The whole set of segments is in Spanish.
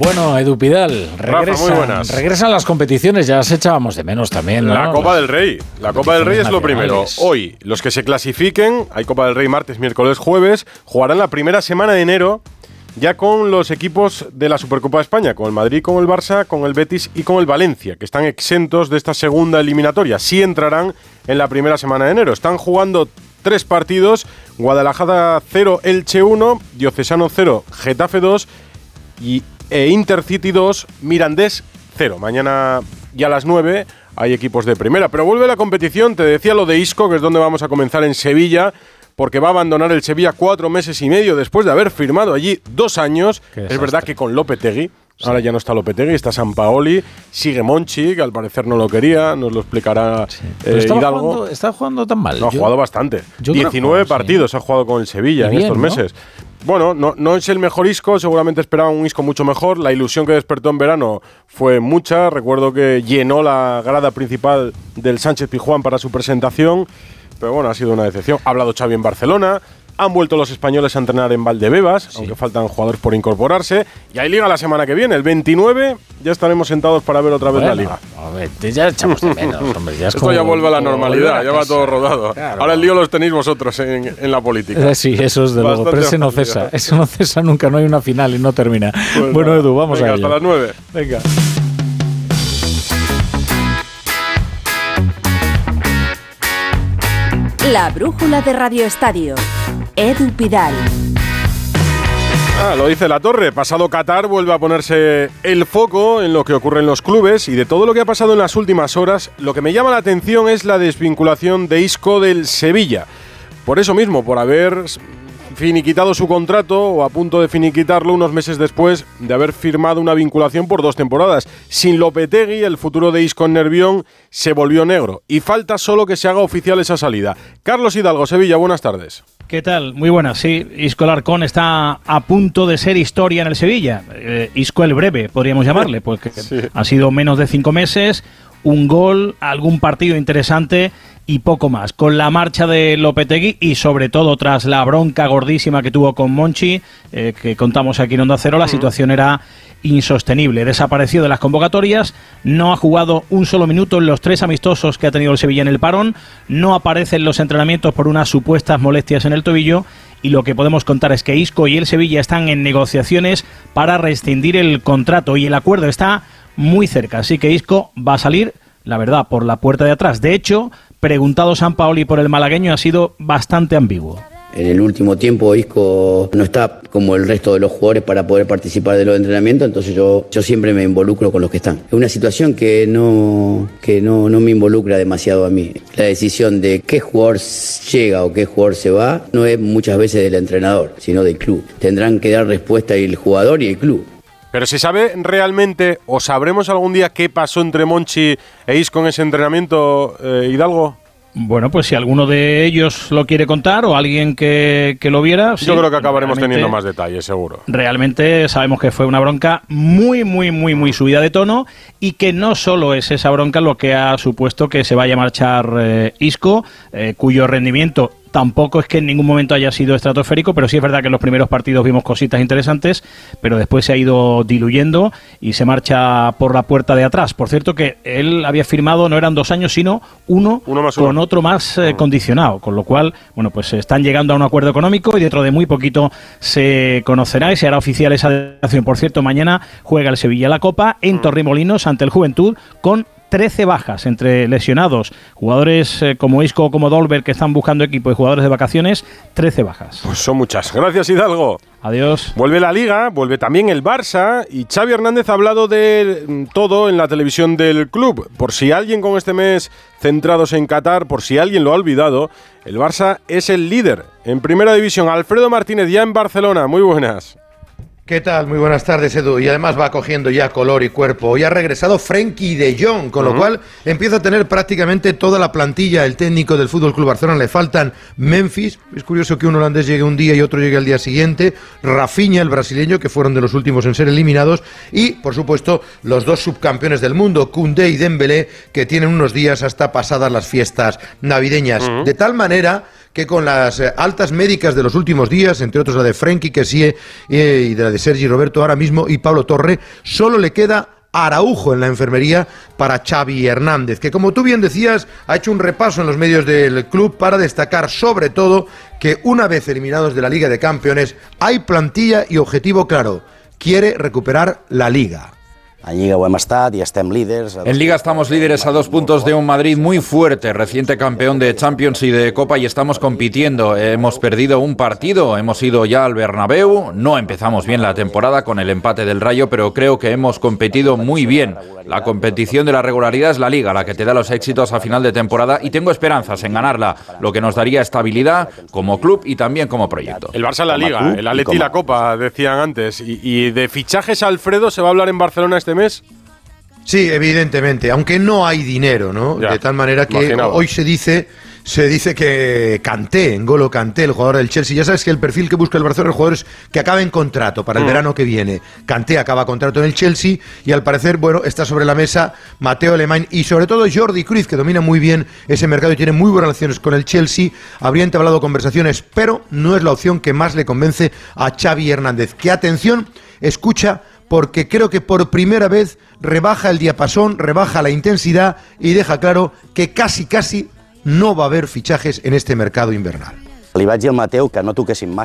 Bueno, Edu Pidal, regresan, regresan las competiciones, ya las echábamos de menos también. La Copa del Rey. La Copa del Rey es lo primero. Hoy, los que se clasifiquen, hay Copa del Rey martes, miércoles, jueves, jugarán la primera semana de enero ya con los equipos de la Supercopa de España, con el Madrid, con el Barça, con el Betis y con el Valencia, que están exentos de esta segunda eliminatoria. Sí entrarán en la primera semana de enero. Están jugando tres partidos, Guadalajara 0, Elche 1, Diocesano 0, Getafe 2 y e Intercity 2, Mirandés 0. Mañana ya a las 9 hay equipos de primera, pero vuelve la competición, te decía lo de Isco, que es donde vamos a comenzar en Sevilla, porque va a abandonar el Sevilla cuatro meses y medio después de haber firmado allí dos años. Es verdad que con Lopetegui, Ahora ya no está Lopetegui, está San Paoli, sigue Monchi, que al parecer no lo quería, nos lo explicará eh, Hidalgo. Jugando, ¿Está jugando tan mal? No, ha jugado bastante. 19 partidos ha jugado con el Sevilla en estos meses. Bueno, no, no es el mejor Isco, seguramente esperaba un Isco mucho mejor. La ilusión que despertó en verano fue mucha. Recuerdo que llenó la grada principal del Sánchez Pijuán para su presentación. Pero bueno, ha sido una decepción. Ha hablado Xavi en Barcelona, han vuelto los españoles a entrenar en Valdebebas, aunque faltan jugadores por incorporarse. Y hay liga la semana que viene. El 29 ya estaremos sentados para ver otra vez la liga. A ver, ya echamos de menos, hombre. Ya Esto ya vuelve a la normalidad, ya va todo rodado. Ahora el lío los tenéis vosotros en, la política. Eh, sí, eso es de luego. Pero ese no cesa. Ese no cesa nunca, no hay una final y no termina. Pues bueno, Edu, vamos venga, a hasta las 9. Venga. La brújula de Radio Estadio. Edu Pidal. Ah, lo dice la torre. Pasado Qatar vuelve a ponerse el foco en lo que ocurre en los clubes y de todo lo que ha pasado en las últimas horas, lo que me llama la atención es la desvinculación de Isco del Sevilla. Por eso mismo, por haber finiquitado su contrato o a punto de finiquitarlo unos meses después de haber firmado una vinculación por dos temporadas. Sin Lopetegui, el futuro de Isco en Nervión se volvió negro y falta solo que se haga oficial esa salida. Carlos Hidalgo, Sevilla, buenas tardes. ¿Qué tal? Muy buenas. Sí, Isco Larcón está a punto de ser historia en el Sevilla. Eh, Isco el breve, podríamos llamarle, porque ha sido menos de cinco meses, un gol, algún partido interesante y poco más. Con la marcha de Lopetegui y sobre todo tras la bronca gordísima que tuvo con Monchi, eh, que contamos aquí en Onda Cero, la situación era insostenible. Desapareció de las convocatorias, no ha jugado un solo minuto en los tres amistosos que ha tenido el Sevilla en el parón, no aparece en los entrenamientos por unas supuestas molestias en el tobillo y lo que podemos contar es que Isco y el Sevilla están en negociaciones para rescindir el contrato y el acuerdo está muy cerca, así que Isco va a salir, la verdad, por la puerta de atrás. De hecho, preguntado San Paoli por el malagueño ha sido bastante ambiguo. En el último tiempo Isco no está como el resto de los jugadores para poder participar de los entrenamientos, entonces yo, yo siempre me involucro con los que están. Es una situación que no, que no, no me involucra demasiado a mí. La decisión de qué jugador llega o qué jugador se va no es muchas veces del entrenador, sino del club. Tendrán que dar respuesta el jugador y el club. Pero se sabe realmente, o sabremos algún día qué pasó entre Monchi e Isco en ese entrenamiento, eh, Hidalgo. Bueno, pues si alguno de ellos lo quiere contar o alguien que, lo viera. Yo creo que acabaremos teniendo más detalles, seguro. Realmente sabemos que fue una bronca muy, muy, muy, muy subida de tono y que no solo es esa bronca lo que ha supuesto que se vaya a marchar eh, Isco, eh, cuyo rendimiento tampoco es que en ningún momento haya sido estratosférico, pero sí es verdad que en los primeros partidos vimos cositas interesantes, pero después se ha ido diluyendo y se marcha por la puerta de atrás. Por cierto que él había firmado, no eran dos años, sino uno, con otro más eh, condicionado, con lo cual, bueno, pues están llegando a un acuerdo económico y dentro de muy poquito se conocerá y se hará oficial esa declaración. Por cierto, mañana juega el Sevilla la Copa en mm. Torremolinos ante el Juventud con 13 bajas entre lesionados, jugadores eh, como Isco como Dolber que están buscando equipo y jugadores de vacaciones, 13 bajas. Pues son muchas. Gracias Hidalgo. Adiós. Vuelve la liga, vuelve también el Barça y Xavi Hernández ha hablado de mm, todo en la televisión del club. Por si alguien con este mes centrados en Qatar, por si alguien lo ha olvidado, el Barça es el líder en primera división. Alfredo Martínez ya en Barcelona. Muy buenas. ¿Qué tal? Muy buenas tardes, Edu. Y además va cogiendo ya color y cuerpo. Hoy ha regresado Frenkie de Jong, con lo cual empieza a tener prácticamente toda la plantilla. El técnico del Fútbol Club Barcelona le faltan Memphis. Es curioso que un holandés llegue un día y otro llegue al día siguiente. Rafinha, el brasileño, que fueron de los últimos en ser eliminados. Y, por supuesto, los dos subcampeones del mundo, Koundé y Dembélé, que tienen unos días hasta pasadas las fiestas navideñas. De tal manera que con las eh, altas médicas de los últimos días, entre otros la de Frenkie Kessie eh, y de la de Sergi Roberto ahora mismo y Pablo Torre, solo le queda Araujo en la enfermería para Xavi Hernández, que como tú bien decías, ha hecho un repaso en los medios del club para destacar sobre todo que una vez eliminados de la Liga de Campeones hay plantilla y objetivo claro, quiere recuperar la liga. En Liga i estem líders. En Liga estamos líderes a dos puntos de un Madrid muy fuerte, reciente campeón de Champions y de Copa y estamos compitiendo. Hemos perdido un partido, hemos ido ya al Bernabéu, no empezamos bien la temporada con el empate del Rayo, pero creo que hemos competido muy bien. La competición de la regularidad es la Liga, la que te da los éxitos a final de temporada y tengo esperanzas en ganarla, lo que nos daría estabilidad como club y también como proyecto. El Barça la Liga, el Atleti la Copa, decían antes. Y, y de fichajes Alfredo se va a hablar en Barcelona este mes? Sí, evidentemente, aunque no hay dinero, ¿no? de tal manera que hoy se dice se dice que Canté, Golo Canté, el jugador del Chelsea, ya sabes que el perfil que busca el Barcelona es jugadores que acaben contrato para el mm. verano que viene. Canté acaba contrato en el Chelsea y al parecer, bueno, está sobre la mesa Mateo Alemán y sobre todo Jordi Cruz, que domina muy bien ese mercado y tiene muy buenas relaciones con el Chelsea. Habría entablado conversaciones, pero no es la opción que más le convence a Xavi Hernández. Que atención, escucha porque creo que por primera vez rebaja el diapasón, rebaja la intensidad y deja claro que casi, casi no va a haber fichajes en este mercado invernal. Le.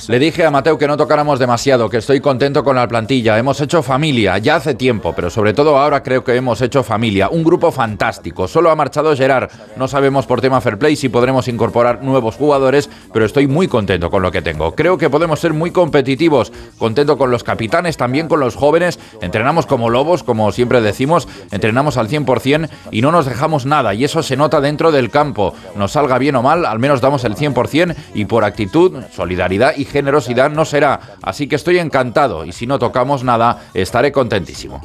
Le dije a Mateo que no tocáramos demasiado, que estoy contento con la plantilla. Hemos hecho familia, ya hace tiempo, pero sobre todo ahora creo que hemos hecho familia. Un grupo fantástico. Solo ha marchado Gerard. No sabemos por tema fair play si podremos incorporar nuevos jugadores, pero estoy muy contento con lo que tengo. Creo que podemos ser muy competitivos. Contento con los capitanes, también con los jóvenes. Entrenamos como lobos, como siempre decimos. Entrenamos al 100% y no nos dejamos nada. Y eso se nota dentro del campo. Nos salga bien o mal, al menos damos el 100% y por actitud, solidaridad y generosidad no será. Así que estoy encantado y si no tocamos nada, estaré contentísimo.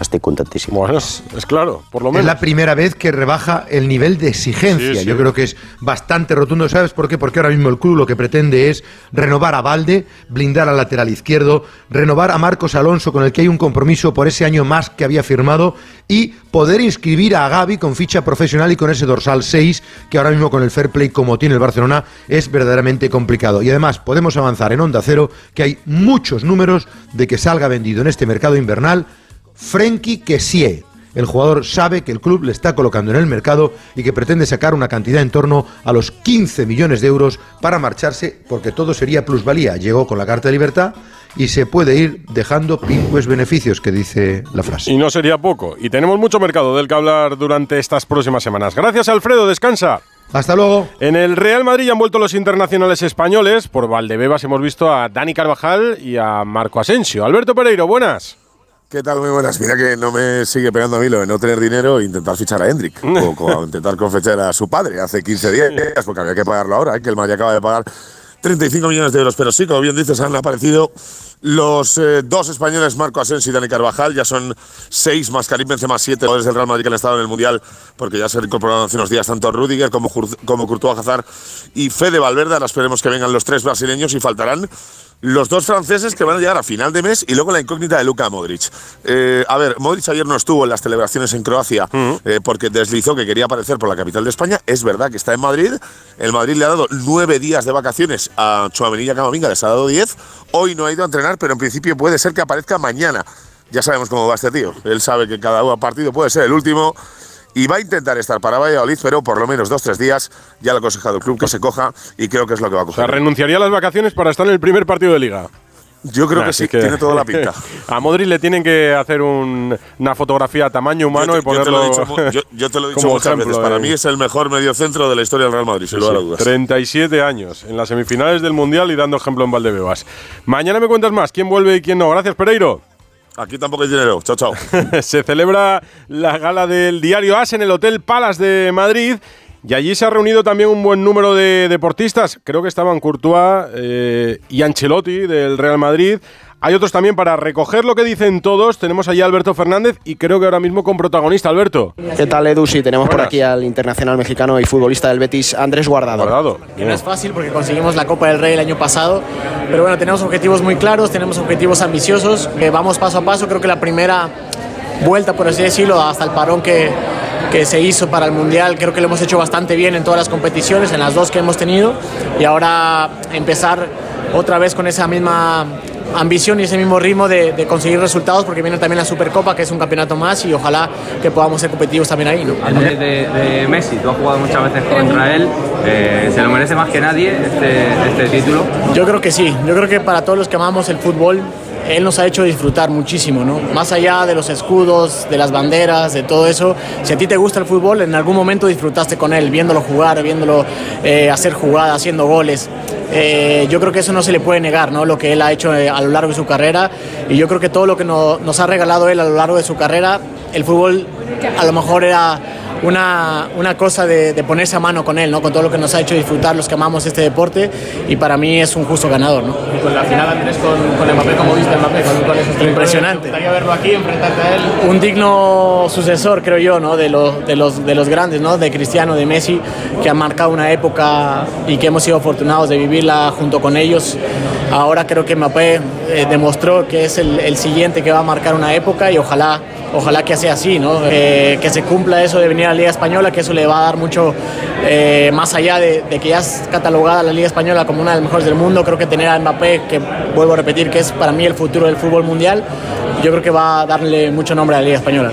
Estoy contentísimo. Bueno, es, claro, por lo menos. Es la primera vez que rebaja el nivel de exigencia. Yo creo que es bastante rotundo. ¿Sabes por qué? Porque ahora mismo el club lo que pretende es renovar a Valde, blindar al lateral izquierdo, renovar a Marcos Alonso, con el que hay un compromiso por ese año más que había firmado, y poder inscribir a Gaby con ficha profesional y con ese dorsal 6, que ahora mismo con el fair play como tiene el Barcelona es verdaderamente complicado. Y además podemos avanzar en Onda Cero, que hay muchos números de que salga vendido en este mercado invernal Frenkie Kessie. El jugador sabe que el club le está colocando en el mercado y que pretende sacar una cantidad en torno a los 15 millones de euros para marcharse porque todo sería plusvalía. Llegó con la carta de libertad y se puede ir dejando pingües beneficios, que dice la frase. Y no sería poco. Y tenemos mucho mercado del que hablar durante estas próximas semanas. Gracias, Alfredo. Descansa. Hasta luego. En el Real Madrid han vuelto los internacionales españoles. Por Valdebebas hemos visto a Dani Carvajal y a Marco Asensio. Alberto Pereiro, buenas. ¿Qué tal? Muy buenas. Mira que no me sigue pegando a mí lo de no tener dinero e intentar fichar a Hendrik. o, intentar confechar a su padre hace 15 días, porque había que pagarlo ahora, ¿eh? que el Madrid acaba de pagar 35 millones de euros. Pero sí, como bien dices, han aparecido los eh, dos españoles, Marco Asensio y Dani Carvajal. Ya son seis más Karim Benzema, siete jugadores del Real Madrid que han estado en el Mundial, porque ya se han incorporado hace unos días tanto Rudiger como, como Courtois Hazard y Fede Valverde. Ahora esperemos que vengan los tres brasileños y faltarán los dos franceses que van a llegar a final de mes y luego la incógnita de Luka Modric. Eh, a ver, Modric ayer no estuvo en las celebraciones en Croacia eh, porque deslizó que quería aparecer por la capital de España. Es verdad que está en Madrid. El Madrid le ha dado nueve días de vacaciones a Chuamenilla Camavinga, les ha dado diez. Hoy no ha ido a entrenar, pero en principio puede ser que aparezca mañana. Ya sabemos cómo va este tío. Él sabe que cada partido puede ser el último y va a intentar estar para Valladolid, pero por lo menos dos, tres días ya le ha aconsejado el club que se coja y creo que es lo que va a coger. Renunciaría a las vacaciones para estar en el primer partido de liga. Yo creo que sí, tiene toda la pinta. a Modric le tienen que hacer una fotografía a tamaño humano y ponerlo. Yo te lo he dicho, muchas veces. Para mí es el mejor mediocentro de la historia del Real Madrid, sin lugar a dudas. 37 años en las semifinales del Mundial y dando ejemplo en Valdebebas. Mañana me cuentas más. ¿Quién vuelve y quién no? Gracias, Pereiro. Aquí tampoco hay dinero. Chao, chao. se celebra la gala del diario AS en el Hotel Palace de Madrid. Y allí se ha reunido también un buen número de deportistas. Creo que estaban Courtois eh, y Ancelotti del Real Madrid. Hay otros también para recoger lo que dicen todos. Tenemos allí a Alberto Fernández y creo que ahora mismo con protagonista. Alberto. ¿Qué tal, Edu? Sí, tenemos por aquí al internacional mexicano y futbolista del Betis, Andrés Guardado. Guardado. Que no es fácil porque conseguimos la Copa del Rey el año pasado. Pero bueno, tenemos objetivos muy claros, tenemos objetivos ambiciosos. Que vamos paso a paso. Creo que la primera vuelta, por así decirlo, hasta el parón que, que se hizo para el Mundial, creo que lo hemos hecho bastante bien en todas las competiciones, en las dos que hemos tenido, y ahora empezar otra vez con esa misma ambición y ese mismo ritmo de, conseguir resultados porque viene también la Supercopa que es un campeonato más y ojalá que podamos ser competitivos también ahí. ¿no? De, de, Messi, tú has jugado muchas veces contra él, eh, ¿se lo merece más que nadie este, este título? Yo creo que sí, yo creo que para todos los que amamos el fútbol él nos ha hecho disfrutar muchísimo, ¿no? Más allá de los escudos, de las banderas, de todo eso, si a ti te gusta el fútbol, en algún momento disfrutaste con él, viéndolo jugar, viéndolo eh, hacer jugadas, haciendo goles. Eh, yo creo que eso no se le puede negar, ¿no? Lo que él ha hecho eh, a lo largo de su carrera y yo creo que todo lo que nos ha regalado él a lo largo de su carrera, el fútbol a lo mejor era una, una cosa de, ponerse a mano con él, ¿no? con todo lo que nos ha hecho disfrutar los que amamos este deporte y para mí es un justo ganador. ¿no? Y con la final Andrés con, con Mbappé, ¿cómo viste Mbappé? Con, Impresionante. gustaría verlo aquí, enfrentarte a él. Un digno sucesor, creo yo, ¿no? de, los, de, los, de los grandes, ¿no? de Cristiano, de Messi, que han marcado una época y que hemos sido afortunados de vivirla junto con ellos. Ahora creo que Mbappé eh, demostró que es el, siguiente que va a marcar una época y ojalá ojalá que sea así, ¿no? que se cumpla eso de venir a la Liga Española, que eso le va a dar mucho eh, más allá de, que ya es catalogada la Liga Española como una de las mejores del mundo. Creo que tener a Mbappé, que vuelvo a repetir que es para mí el futuro del fútbol mundial, yo creo que va a darle mucho nombre a la Liga Española.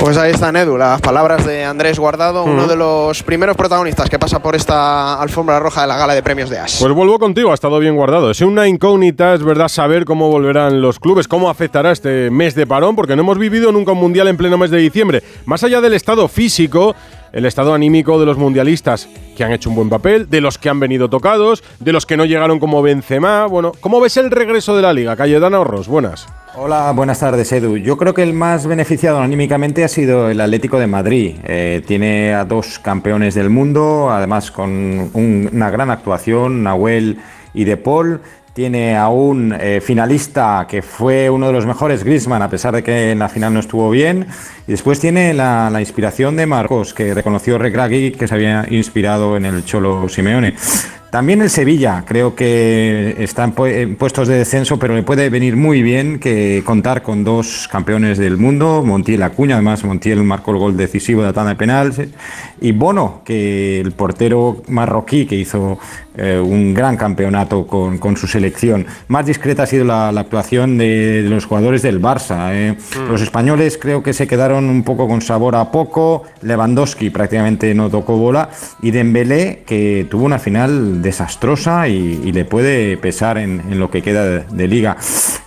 Pues ahí están, Edu, las palabras de Andrés Guardado, uno de los primeros protagonistas que pasa por esta alfombra roja de la gala de premios de AS. Pues vuelvo contigo, ha estado bien guardado. Es una incógnita, es verdad, saber cómo volverán los clubes, cómo afectará este mes de parón, porque no hemos vivido nunca un mundial en pleno mes de diciembre. Más allá del estado físico, el estado anímico de los mundialistas que han hecho un buen papel, de los que han venido tocados, de los que no llegaron como Benzema. Bueno, ¿cómo ves el regreso de la liga? Cayetana Horros, buenas. Hola, buenas tardes, Edu. Yo creo que el más beneficiado anímicamente ha sido el Atlético de Madrid. Eh, tiene a dos campeones del mundo, además con una gran actuación, Nahuel y De Paul tiene a un eh, finalista que fue uno de los mejores, Griezmann, a pesar de que en la final no estuvo bien. Y después tiene la, inspiración de Marcos, que reconoció Regragui que se había inspirado en el Cholo Simeone. También el Sevilla, creo que está en, puestos de descenso, pero le puede venir muy bien que contar con dos campeones del mundo, Montiel Acuña, además Montiel marcó el gol decisivo de la tanda de penal, y Bono, que el portero marroquí que hizo eh, un gran campeonato con, su selección. Más discreta ha sido la, actuación de, los jugadores del Barça. Eh. Mm. Los españoles creo que se quedaron un poco con sabor a poco. Lewandowski prácticamente no tocó bola. Y Dembélé, que tuvo una final desastrosa y, le puede pesar en, lo que queda de, liga.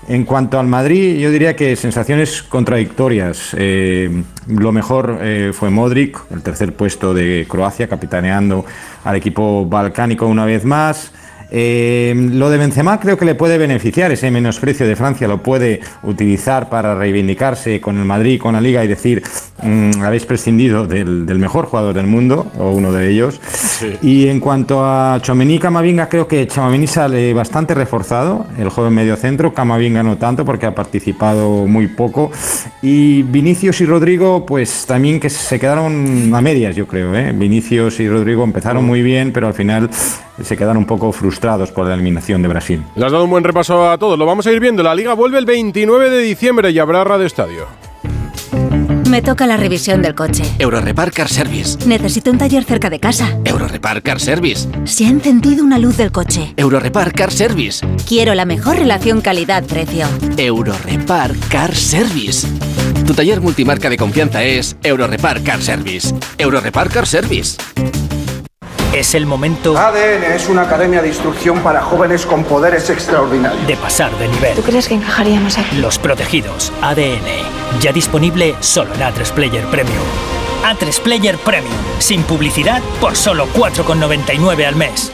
En cuanto al Madrid, yo diría que sensaciones contradictorias. Eh, lo mejor fue Modric, el tercer puesto de Croacia, capitaneando al equipo balcánico una vez más. Eh, lo de Benzema creo que le puede beneficiar, ese menosprecio de Francia lo puede utilizar para reivindicarse con el Madrid, con la Liga y decir, mm, habéis prescindido del, mejor jugador del mundo, o uno de ellos. Y en cuanto a Chomení Camavinga, creo que Chomení sale bastante reforzado, el joven medio centro, Camavinga no tanto porque ha participado muy poco. Y Vinicius y Rodrigo, pues también que se quedaron a medias, yo creo. ¿eh? Vinicius y Rodrigo empezaron muy bien, pero al final se quedan un poco frustrados por la eliminación de Brasil. Le has dado un buen repaso a todos. Lo vamos a ir viendo. La liga vuelve el 29 de diciembre y habrá radio estadio. Me toca la revisión del coche. Eurorepar Car Service. Necesito un taller cerca de casa. Eurorepar Car Service. Se ha encendido una luz del coche. Eurorepar Car Service. Quiero la mejor relación calidad-precio. Eurorepar Car Service. Tu taller multimarca de confianza es Eurorepar Car Service. Eurorepar Car Service. Es el momento. ADN es una academia de instrucción para jóvenes con poderes extraordinarios. De pasar de nivel. ¿Tú crees que encajaríamos aquí? Los protegidos. ADN. Ya disponible solo en A3 Player Premium. A3 Player Premium. Sin publicidad por solo 4,99 al mes.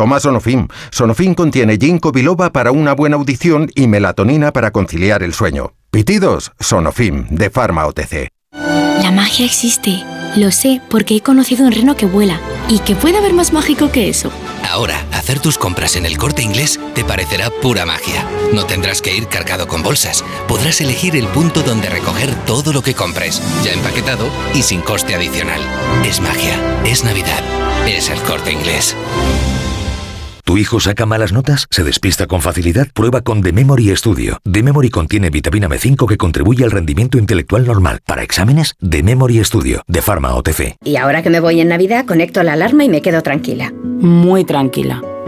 Toma Sonofim. Sonofim contiene ginkgo biloba para una buena audición y melatonina para conciliar el sueño. Pitidos, Sonofim, de Pharma OTC. La magia existe. Lo sé porque he conocido un reno que vuela. ¿Y que puede haber más mágico que eso? Ahora, hacer tus compras en el corte inglés te parecerá pura magia. No tendrás que ir cargado con bolsas. Podrás elegir el punto donde recoger todo lo que compres, ya empaquetado y sin coste adicional. Es magia, es Navidad, es el corte inglés. ¿Tu hijo saca malas notas? ¿Se despista con facilidad? Prueba con The Memory Studio. The Memory contiene vitamina B5 que contribuye al rendimiento intelectual normal. Para exámenes, The Memory Studio, de Pharma OTC. Y ahora que me voy en Navidad, conecto la alarma y me quedo tranquila. Muy tranquila.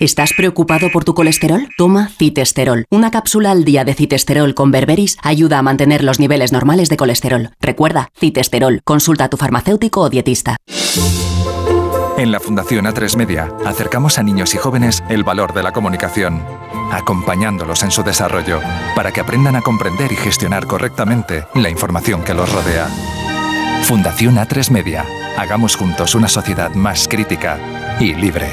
¿Estás preocupado por tu colesterol? Toma citesterol. Una cápsula al día de citesterol con berberis ayuda a mantener los niveles normales de colesterol. Recuerda, citesterol. Consulta a tu farmacéutico o dietista. En la Fundación A3 Media acercamos a niños y jóvenes el valor de la comunicación, acompañándolos en su desarrollo para que aprendan a comprender y gestionar correctamente la información que los rodea. Fundación A3 Media. Hagamos juntos una sociedad más crítica y libre.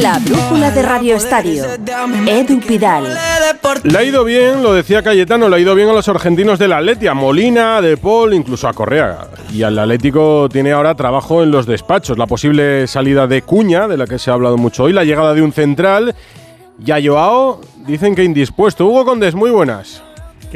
La brújula de Radio Estadio. Edu Pidal. Le ha ido bien, lo decía Cayetano, le ha ido bien a los argentinos del Atleti, a Molina, a De Paul, incluso a Correa. Y al Atlético tiene ahora trabajo en los despachos. La posible salida de Cuña, de la que se ha hablado mucho hoy, la llegada de un central. Y a Joao dicen que indispuesto. Hugo Condes, muy buenas.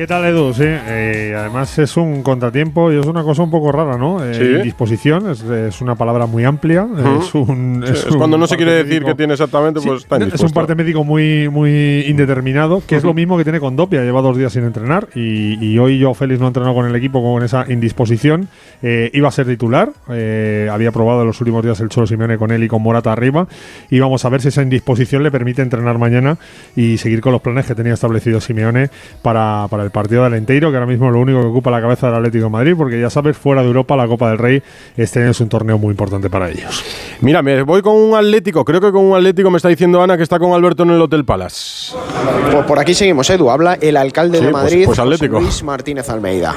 ¿Qué tal, Edu? Sí, eh, además es un contratiempo y es una cosa un poco rara, ¿no? Eh, Sí. Disposición es, es una palabra muy amplia. Es, un, Sí, es un cuando no se quiere decir qué tiene exactamente, pues está es un parte médico muy, muy indeterminado, que es lo mismo que tiene con Dopia. Lleva dos días sin entrenar y, y hoy yo, Félix, no ha entrenado con el equipo con esa indisposición. Eh, iba a ser titular, eh, había probado en los últimos días el Cholo Simeone con él y con Morata arriba. Y vamos a ver si esa indisposición le permite entrenar mañana y seguir con los planes que tenía establecido Simeone para, para el partido del Enteiro, que ahora mismo es lo único que ocupa la cabeza del Atlético de Madrid, porque ya sabes, fuera de Europa, la Copa del Rey este año es un torneo muy importante para ellos. Mira, me voy con un Atlético. Creo que con un Atlético me está diciendo Ana que está con Alberto en el Hotel Palace. Por, por aquí seguimos, Edu. Habla el alcalde Sí, de pues- Madrid, pues Atlético. Luis Martínez Almeida.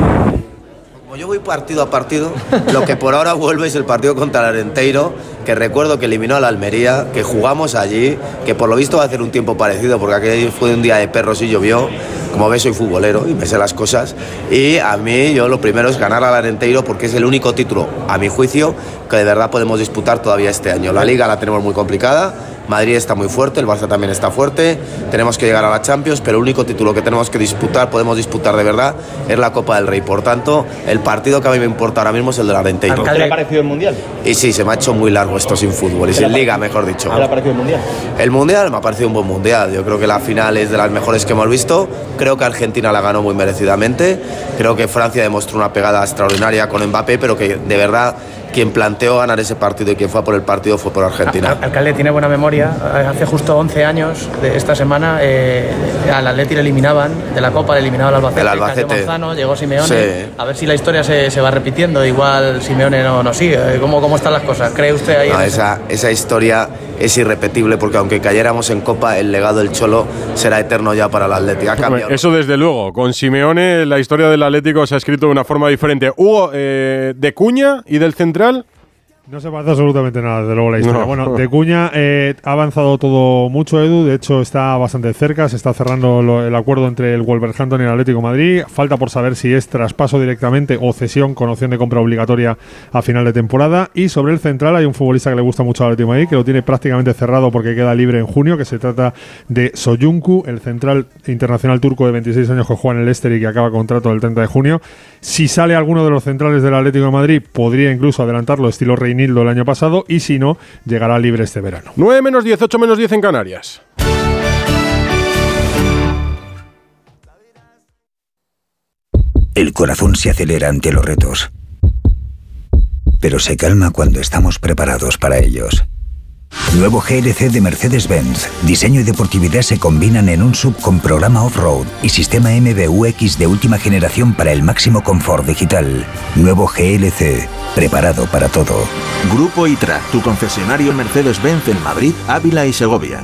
Yo voy partido a partido, lo que por ahora vuelve es el partido contra el Arenteiro, que recuerdo que eliminó a la Almería, que jugamos allí, que por lo visto va a hacer un tiempo parecido, porque aquel fue un día de perros y llovió. Como ves, soy futbolero y me sé las cosas. Y a mí, yo lo primero es ganar al Arenteiro, porque es el único título, a mi juicio, que de verdad podemos disputar todavía este año. La Liga la tenemos muy complicada. Madrid está muy fuerte, el Barça también está fuerte, tenemos que llegar a la Champions, pero el único título que tenemos que disputar, podemos disputar de verdad, es la Copa del Rey. Por tanto, el partido que a mí me importa ahora mismo es el del Arenteiro. ¿Qué le ha parecido el Mundial? Y sí, se me ha hecho muy largo esto sin fútbol, y sin liga, mejor dicho. ¿Qué le ha parecido el Mundial? El Mundial me ha parecido un buen Mundial. Yo creo que la final es de las mejores que hemos visto. Creo que Argentina la ganó muy merecidamente. Creo que Francia demostró una pegada extraordinaria con Mbappé, pero que de verdad quien planteó ganar ese partido y quien fue a por el partido fue por Argentina. Alcalde tiene buena memoria. Hace justo 11 años de esta semana eh, al Atleti le eliminaban de la Copa, le eliminaban al Albacete. El Albacete. Manzano, llegó Simeone. Sí. A ver si la historia se, se va repitiendo. Igual Simeone no, no sigue. ¿Cómo, ¿Cómo están las cosas? ¿Cree usted ahí? No, esa, esa historia es irrepetible porque aunque cayéramos en Copa, el legado del Cholo será eterno ya para el Atlético. Ha cambiado. Eso desde luego. Con Simeone la historia del Atlético se ha escrito de una forma diferente. Hugo, eh, de Cuña y del Central. No se parece absolutamente nada, desde luego, la historia. No. Bueno, de Cuña eh, ha avanzado todo mucho, Edu. De hecho, está bastante cerca. Se está cerrando lo- el acuerdo entre el Wolverhampton y el Atlético de Madrid. Falta por saber si es traspaso directamente o cesión con opción de compra obligatoria a final de temporada. Y sobre el central hay un futbolista que le gusta mucho al Atlético de Madrid, que lo tiene prácticamente cerrado porque queda libre en junio, que se trata de Soyuncu, el central internacional turco de 26 años que juega en el Leicester y que acaba contrato el 30 de junio. Si sale alguno de los centrales del Atlético de Madrid, podría incluso adelantarlo estilo Reinildo el año pasado y si no, llegará libre este verano. 9 menos 10, 8 menos 10 en Canarias. El corazón se acelera ante los retos. pero se calma cuando estamos preparados para ellos. Nuevo GLC de Mercedes-Benz. Diseño y deportividad se combinan en un sub con programa off-road y sistema MBUX de última generación para el máximo confort digital. Nuevo GLC, preparado para todo. Grupo ITRA, tu concesionario Mercedes-Benz en Madrid, Ávila y Segovia.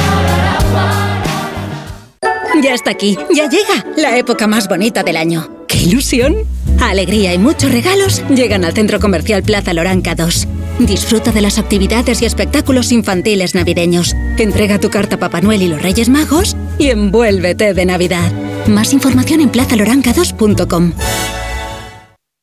Ya está aquí, ya llega la época más bonita del año. ¡Qué ilusión! Alegría y muchos regalos llegan al Centro Comercial Plaza Loranca 2. Disfruta de las actividades y espectáculos infantiles navideños. Entrega tu carta a Papá Noel y los Reyes Magos y envuélvete de Navidad. Más información en plazaloranca2.com.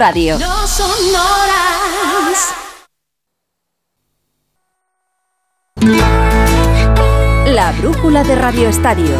radio. No son horas. La brújula de Radio Estadio.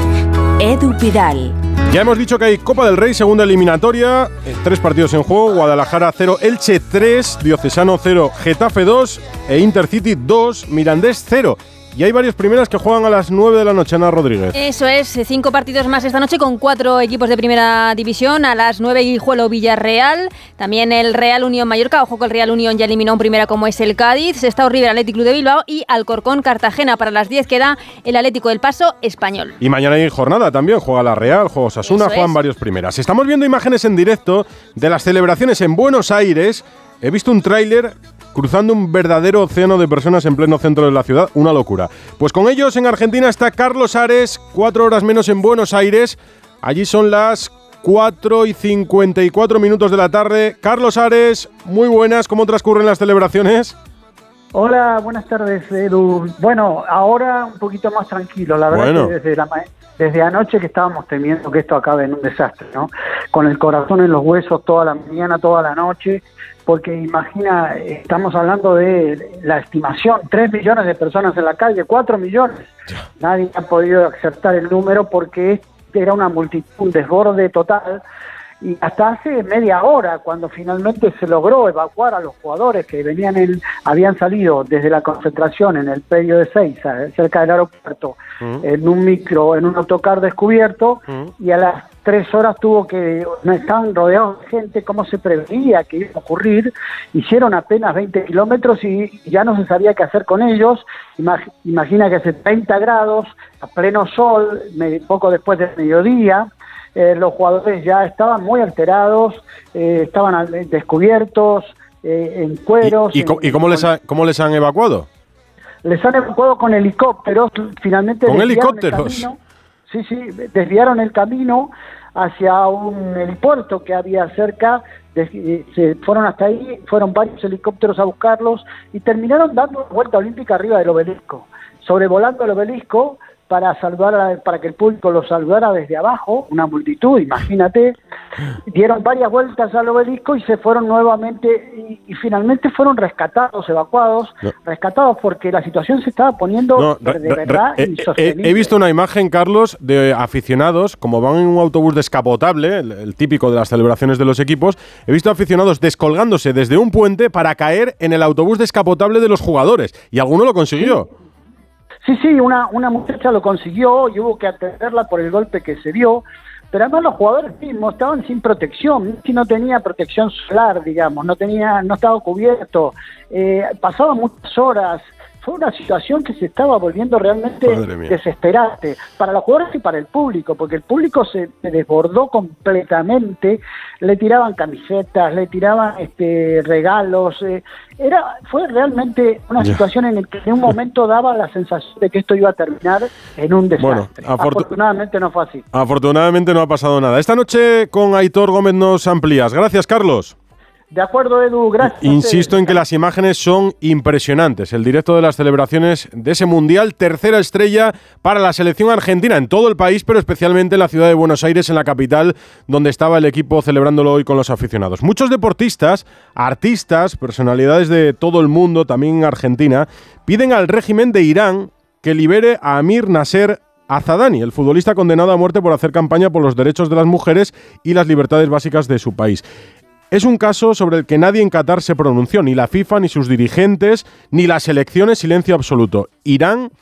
Edu Pidal. Ya hemos dicho que hay Copa del Rey, segunda eliminatoria, eh, tres partidos en juego, Guadalajara 0, Elche 3, Diocesano 0, Getafe 2 e Intercity 2, Mirandés 0. Y hay varios primeras que juegan a las 9 de la noche, Ana Rodríguez. Eso es, cinco partidos más esta noche con cuatro equipos de primera división. A las 9 Guijuelo Villarreal, también el Real Unión Mallorca. Ojo que el Real Unión ya eliminó un primera como es el Cádiz. Está River Atlético Club de Bilbao y Alcorcón Cartagena. Para las 10 queda el Atlético del Paso español. Y mañana hay jornada también, juega la Real, juega Sasuna, Eso juegan es. varios primeras. Estamos viendo imágenes en directo de las celebraciones en Buenos Aires. He visto un tráiler cruzando un verdadero océano de personas en pleno centro de la ciudad, una locura. Pues con ellos en Argentina está Carlos Ares, cuatro horas menos en Buenos Aires. Allí son las 4 y 54 minutos de la tarde. Carlos Ares, muy buenas, ¿cómo transcurren las celebraciones? Hola, buenas tardes, Edu. Bueno, ahora un poquito más tranquilo. La verdad Bueno. que desde, la desde anoche que estábamos temiendo que esto acabe en un desastre, ¿no? Con el corazón en los huesos toda la mañana, toda la noche, porque imagina, estamos hablando de la estimación, 3 millones de personas en la calle, 4 millones. Nadie ha podido acertar el número porque era una multitud, un desborde total. Y hasta hace media hora, cuando finalmente se logró evacuar a los jugadores que venían en, habían salido desde la concentración en el predio de Seiza, eh, cerca del aeropuerto, en un micro, en un autocar descubierto, y a las tres horas tuvo que, no estaban rodeados de gente, como se preveía que iba a ocurrir, hicieron apenas 20 kilómetros y ya no se sabía qué hacer con ellos, Imag- imagina que hace 30 grados, a pleno sol, me- poco después del mediodía, eh, los jugadores ya estaban muy alterados, eh, estaban descubiertos, eh, en cueros. ¿Y, co- en- y cómo, les ha- cómo les han evacuado? Les han evacuado con helicópteros, finalmente... ¿Con helicópteros? sí, sí, desviaron el camino hacia un helipuerto que había cerca, se fueron hasta ahí, fueron varios helicópteros a buscarlos y terminaron dando vuelta olímpica arriba del obelisco. Sobrevolando el obelisco, para saludar para que el público lo saludara desde abajo, una multitud, imagínate, dieron varias vueltas al obelisco y se fueron nuevamente y, finalmente fueron rescatados, evacuados, rescatados porque la situación se estaba poniendo de verdad eh, eh, He visto una imagen, Carlos, de aficionados, como van en un autobús descapotable, el, típico de las celebraciones de los equipos, he visto aficionados descolgándose desde un puente para caer en el autobús descapotable de los jugadores. Y alguno lo consiguió. Sí, sí, una, una muchacha lo consiguió y hubo que atenderla por el golpe que se dio, pero además los jugadores mismos estaban sin protección, si no tenía protección solar, digamos, no tenía, no estaba cubierto, eh, pasaban muchas horas, fue una situación que se estaba volviendo realmente desesperante para los jugadores y para el público, porque el público se, desbordó completamente, le tiraban camisetas, le tiraban este, regalos, eh, era fue realmente una situación en la que en un momento daba la sensación de que esto iba a terminar en un desastre. afortunadamente no fue así. Afortunadamente no ha pasado nada. Esta noche con Aitor Gómez nos amplías. Gracias, Carlos. De acuerdo, Edu, gracias. Insisto en que las imágenes son impresionantes. El directo de las celebraciones de ese Mundial, tercera estrella para la selección argentina en todo el país, pero especialmente en la ciudad de Buenos Aires, en la capital, donde estaba el equipo celebrándolo hoy con los aficionados. Muchos deportistas, artistas, personalidades de todo el mundo, también en Argentina, piden al régimen de Irán que libere a Amir Nasser Azadani, el futbolista condenado a muerte por hacer campaña por los derechos de las mujeres y las libertades básicas de su país. Es un caso sobre el que nadie en Qatar se pronunció, ni la FIFA, ni sus dirigentes, ni las elecciones, silencio absoluto. Irán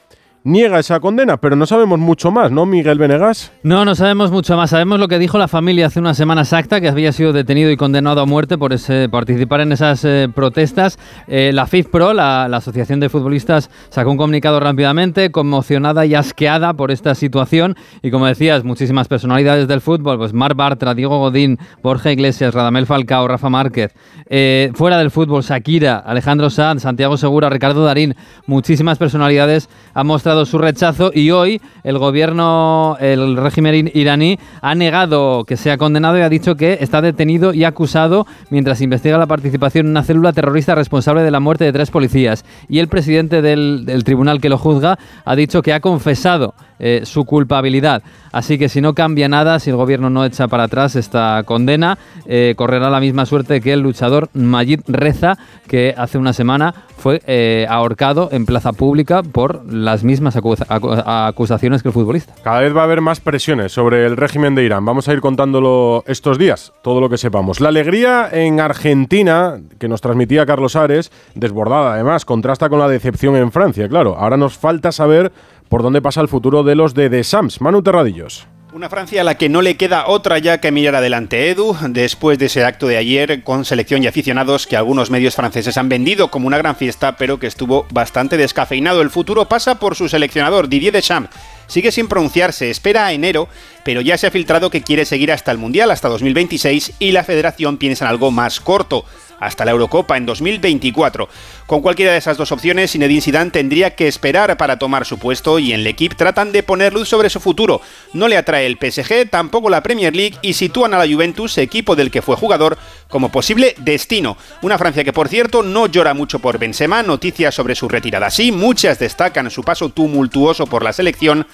niega esa condena, pero no sabemos mucho más, ¿no, Miguel Venegas? No, no sabemos mucho más. Sabemos lo que dijo la familia hace una semana exacta, que había sido detenido y condenado a muerte por ese, participar en esas eh, protestas. Eh, la FIFPro, la, la Asociación de Futbolistas, sacó un comunicado rápidamente, conmocionada y asqueada por esta situación. Y como decías, muchísimas personalidades del fútbol, pues Mar Bartra, Diego Godín, Borja Iglesias, Radamel Falcao, Rafa Márquez. Eh, fuera del fútbol, Shakira, Alejandro Sanz, Santiago Segura, Ricardo Darín, muchísimas personalidades han mostrado su rechazo y hoy el gobierno, el régimen iraní, ha negado que sea condenado y ha dicho que está detenido y acusado mientras investiga la participación en una célula terrorista responsable de la muerte de tres policías. Y el presidente del, tribunal que lo juzga ha dicho que ha confesado eh, su culpabilidad. Así que si no cambia nada, si el gobierno no echa para atrás esta condena, eh, correrá la misma suerte que el luchador Majid Reza, que hace una semana fue eh, ahorcado en plaza pública por las mismas acusaciones que el futbolista. Cada vez va a haber más presiones sobre el régimen de Irán. Vamos a ir contándolo estos días, todo lo que sepamos. La alegría en Argentina, que nos transmitía Carlos Ares, desbordada además, contrasta con la decepción en Francia. Claro, ahora nos falta saber por dónde pasa el futuro de los de The Sams. Manu Terradillos. Una Francia a la que no le queda otra ya que mirar adelante Edu, después de ese acto de ayer con selección y aficionados que algunos medios franceses han vendido como una gran fiesta, pero que estuvo bastante descafeinado. El futuro pasa por su seleccionador, Didier Deschamps. Sigue sin pronunciarse, espera a enero, pero ya se ha filtrado que quiere seguir hasta el Mundial, hasta 2026, y la federación piensa en algo más corto hasta la Eurocopa en 2024. Con cualquiera de esas dos opciones, Zinedine Zidane tendría que esperar para tomar su puesto y en el equipo tratan de poner luz sobre su futuro. No le atrae el PSG, tampoco la Premier League y sitúan a la Juventus, equipo del que fue jugador, como posible destino. Una Francia que, por cierto, no llora mucho por Benzema, noticias sobre su retirada sí, muchas destacan su paso tumultuoso por la selección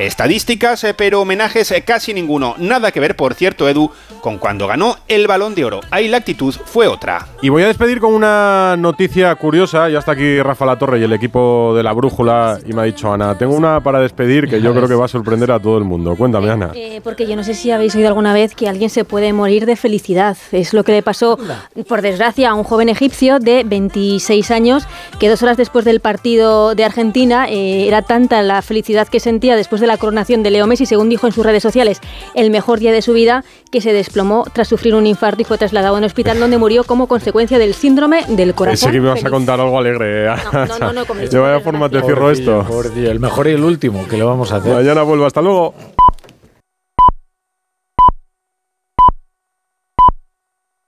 Estadísticas, eh, pero homenajes eh, casi ninguno. Nada que ver, por cierto, Edu, con cuando ganó el balón de oro. Ahí la actitud fue otra. Y voy a despedir con una noticia curiosa. Ya está aquí Rafa La Torre y el equipo de la Brújula y me ha dicho, Ana, tengo una para despedir que yo creo que va a sorprender a todo el mundo. Cuéntame, Ana. Eh, porque yo no sé si habéis oído alguna vez que alguien se puede morir de felicidad. Es lo que le pasó, por desgracia, a un joven egipcio de 26 años que dos horas después del partido de Argentina era tanta la felicidad que sentía después de la coronación de Leo Messi, según dijo en sus redes sociales, el mejor día de su vida, que se desplomó tras sufrir un infarto y fue trasladado a un hospital donde murió como consecuencia del síndrome del corazón. Pensé que me vas a contar algo alegre. No, no, no, no De vaya forma te cierro esto. el mejor y el último, que lo vamos a hacer. Mañana vuelvo, hasta luego.